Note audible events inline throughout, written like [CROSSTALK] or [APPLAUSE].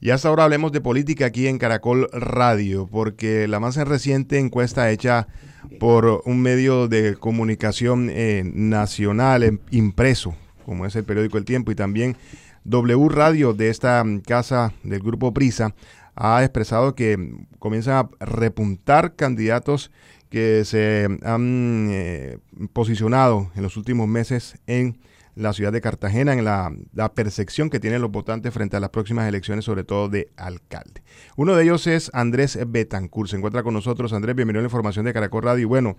Y hasta ahora hablemos de política aquí en Caracol Radio, porque la más reciente encuesta hecha por un medio de comunicación eh, nacional em, impreso, como es el periódico El Tiempo, y también W Radio de esta mm, casa del grupo Prisa, ha expresado que comienzan a repuntar candidatos que se han eh, posicionado en los últimos meses en la ciudad de Cartagena en la, percepción que tienen los votantes frente a las próximas elecciones, sobre todo de alcalde. Uno de ellos es Andrés Betancourt. Se encuentra con nosotros. Andrés, bienvenido a la información de Caracol Radio. Y bueno,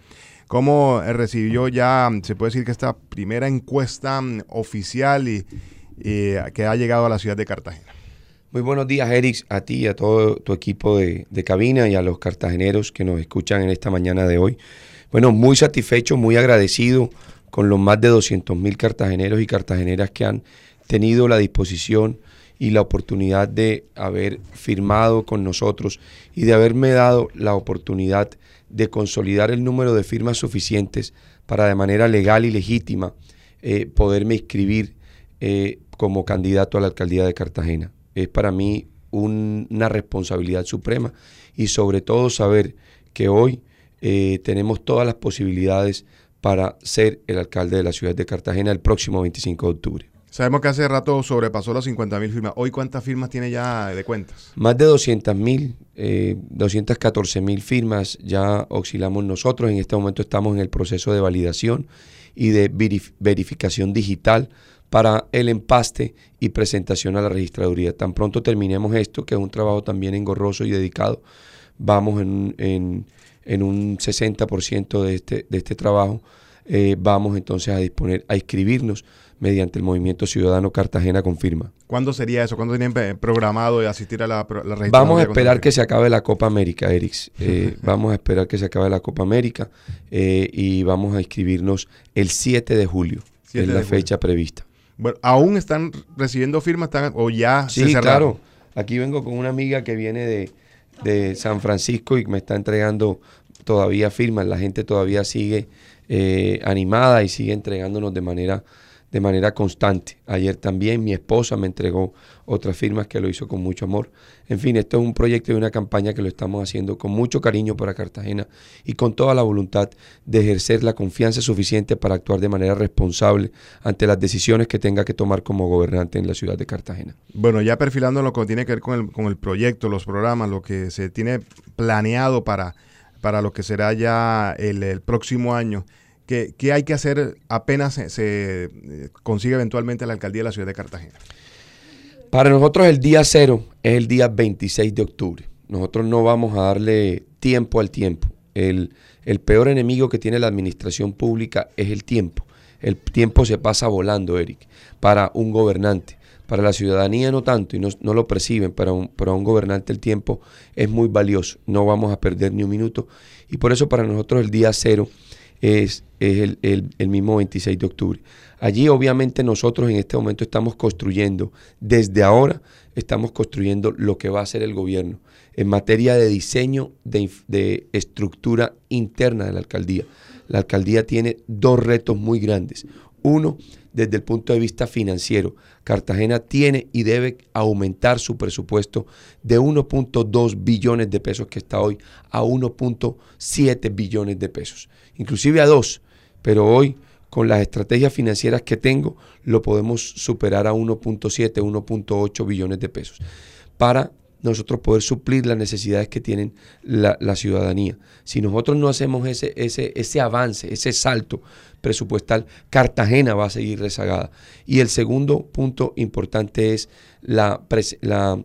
¿cómo recibió ya, se puede decir que esta primera encuesta mm, oficial y, que ha llegado a la ciudad de Cartagena? Muy buenos días, Eric, a ti y a todo tu equipo de cabina y a los cartageneros que nos escuchan en esta mañana de hoy. Bueno, muy satisfecho, muy agradecido con los más de 200.000 cartageneros y cartageneras que han tenido la disposición y la oportunidad de haber firmado con nosotros y de haberme dado la oportunidad de consolidar el número de firmas suficientes para de manera legal y legítima eh, poderme inscribir eh, como candidato a la alcaldía de Cartagena. Es para mí una responsabilidad suprema y sobre todo saber que hoy eh, tenemos todas las posibilidades para ser el alcalde de la ciudad de Cartagena el próximo 25 de octubre. Sabemos que hace rato sobrepasó las 50 mil firmas. ¿Hoy cuántas firmas tiene ya de cuentas? Más de 200 mil, eh, 214 mil firmas ya oscilamos nosotros. En este momento estamos en el proceso de validación y de verificación digital para el empaste y presentación a la registraduría. Tan pronto terminemos esto, que es un trabajo también engorroso y dedicado, vamos en, en en un 60% de este, de este trabajo, eh, vamos entonces a disponer, a inscribirnos mediante el Movimiento Ciudadano Cartagena Confirma. ¿Cuándo sería eso? ¿Cuándo tienen programado de asistir a la, la Vamos a esperar que se acabe la Copa América, Erix. Eh, [LAUGHS] vamos a esperar que se acabe la Copa América eh, y vamos a inscribirnos el 7 de julio, es la fecha prevista. Bueno, ¿aún están recibiendo firmas o ya sí, se claro. Aquí vengo con una amiga que viene de, de San Francisco y me está entregando todavía firmas, la gente todavía sigue eh, animada y sigue entregándonos de manera, de manera constante. Ayer también mi esposa me entregó otras firmas que lo hizo con mucho amor. En fin, esto es un proyecto y una campaña que lo estamos haciendo con mucho cariño para Cartagena y con toda la voluntad de ejercer la confianza suficiente para actuar de manera responsable ante las decisiones que tenga que tomar como gobernante en la ciudad de Cartagena. Bueno, ya perfilando lo que tiene que ver con el, con el proyecto, los programas, lo que se tiene planeado para para lo que será ya el, próximo año. ¿Qué, hay que hacer apenas se, eh, consigue eventualmente la alcaldía de la ciudad de Cartagena? Para nosotros el día cero es el día 26 de octubre. Nosotros no vamos a darle tiempo al tiempo. El, el peor enemigo que tiene la administración pública es el tiempo. El tiempo se pasa volando, Eric, para un gobernante. Para la ciudadanía no tanto y no, lo perciben, pero un, para un gobernante el tiempo es muy valioso, no vamos a perder ni un minuto y por eso para nosotros el día cero es, es el, el, mismo 26 de octubre. Allí obviamente nosotros en este momento estamos construyendo, desde ahora estamos construyendo lo que va a ser el gobierno en materia de diseño de, de estructura interna de la alcaldía. La alcaldía tiene dos retos muy grandes. Uno, desde el punto de vista financiero. Cartagena tiene y debe aumentar su presupuesto de 1.2 billones de pesos que está hoy a 1.7 billones de pesos, inclusive a 2, pero hoy con las estrategias financieras que tengo lo podemos superar a 1.7, 1.8 billones de pesos para nosotros poder suplir las necesidades que tienen la, ciudadanía. Si nosotros no hacemos ese, ese, ese avance, ese salto presupuestal, Cartagena va a seguir rezagada. Y el segundo punto importante es la, la,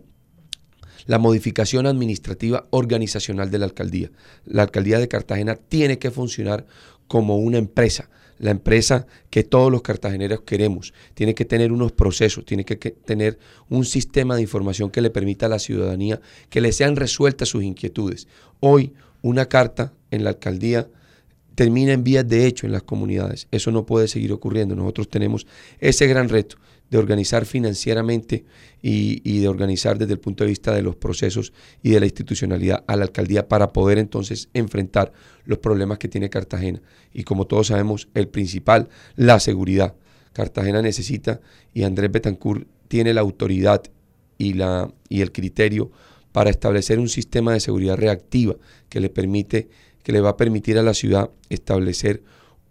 la modificación administrativa organizacional de la alcaldía. La alcaldía de Cartagena tiene que funcionar como una empresa la empresa que todos los cartageneros queremos. Tiene que tener unos procesos, tiene que, tener un sistema de información que le permita a la ciudadanía que le sean resueltas sus inquietudes. Hoy una carta en la alcaldía termina en vías de hecho en las comunidades. Eso no puede seguir ocurriendo. Nosotros tenemos ese gran reto de organizar financieramente y, de organizar desde el punto de vista de los procesos y de la institucionalidad a la alcaldía para poder entonces enfrentar los problemas que tiene Cartagena. Y como todos sabemos, el principal, la seguridad. Cartagena necesita y Andrés Betancourt tiene la autoridad y, la, y el criterio para establecer un sistema de seguridad reactiva que le permite que le va a permitir a la ciudad establecer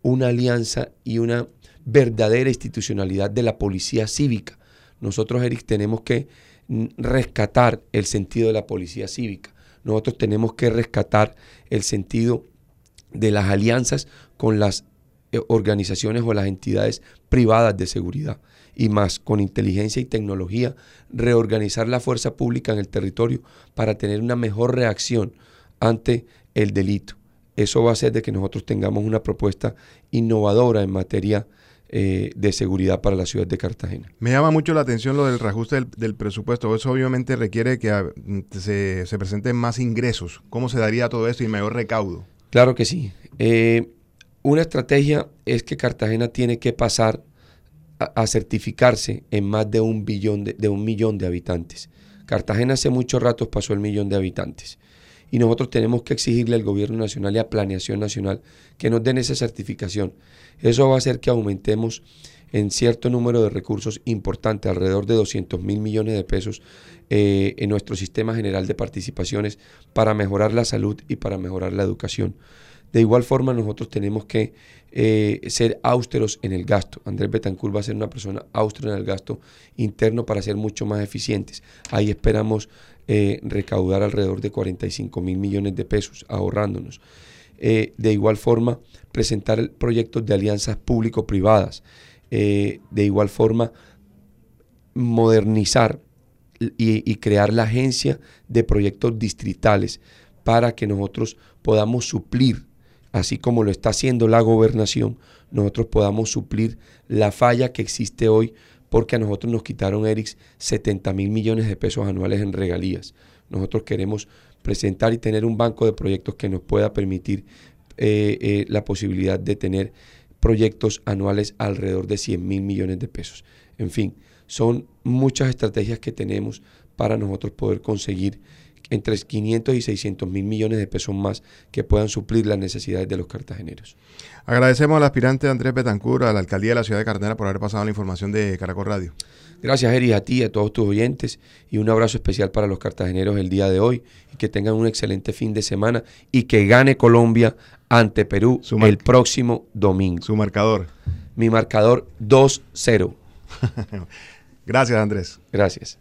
una alianza y una verdadera institucionalidad de la policía cívica. Nosotros, Eric, tenemos que rescatar el sentido de la policía cívica. Nosotros tenemos que rescatar el sentido de las alianzas con las eh, organizaciones o las entidades privadas de seguridad y más con inteligencia y tecnología, reorganizar la fuerza pública en el territorio para tener una mejor reacción ante el delito. Eso va a hacer de que nosotros tengamos una propuesta innovadora en materia eh, de seguridad para la ciudad de Cartagena. Me llama mucho la atención lo del reajuste del, presupuesto. Eso obviamente requiere que se, presenten más ingresos. ¿Cómo se daría todo esto y mayor recaudo? Claro que sí. Eh, una estrategia es que Cartagena tiene que pasar a, certificarse en más de un, billón de, un millón de habitantes. Cartagena hace muchos ratos pasó el millón de habitantes y nosotros tenemos que exigirle al gobierno nacional y a Planeación Nacional que nos den esa certificación. Eso va a hacer que aumentemos en cierto número de recursos importantes, alrededor de 200 mil millones de pesos eh, en nuestro sistema general de participaciones para mejorar la salud y para mejorar la educación. De igual forma, nosotros tenemos que eh, ser austeros en el gasto. Andrés Betancourt va a ser una persona austera en el gasto interno para ser mucho más eficientes. Ahí esperamos eh, recaudar alrededor de 45 mil millones de pesos, ahorrándonos. Eh, de igual forma, presentar proyectos de alianzas público-privadas. De igual forma, modernizar y, crear la agencia de proyectos distritales para que nosotros podamos suplir, así como lo está haciendo la gobernación, nosotros podamos suplir la falla que existe hoy porque a nosotros nos quitaron, Erics, 70 mil millones de pesos anuales en regalías. Nosotros queremos presentar y tener un banco de proyectos que nos pueda permitir eh, eh, la posibilidad de tener proyectos anuales alrededor de 100 mil millones de pesos. En fin, son muchas estrategias que tenemos para nosotros poder conseguir entre 500 y 600 mil millones de pesos más que puedan suplir las necesidades de los cartageneros. Agradecemos al aspirante Andrés Betancur, a la alcaldía de la ciudad de Cartagena, por haber pasado la información de Caracol Radio. Gracias, Eri, a ti, a todos tus oyentes y un abrazo especial para los cartageneros el día de hoy y que tengan un excelente fin de semana y que gane Colombia ante Perú el próximo domingo. Su marcador. Mi marcador 2-0. [LAUGHS] Gracias, Andrés. Gracias.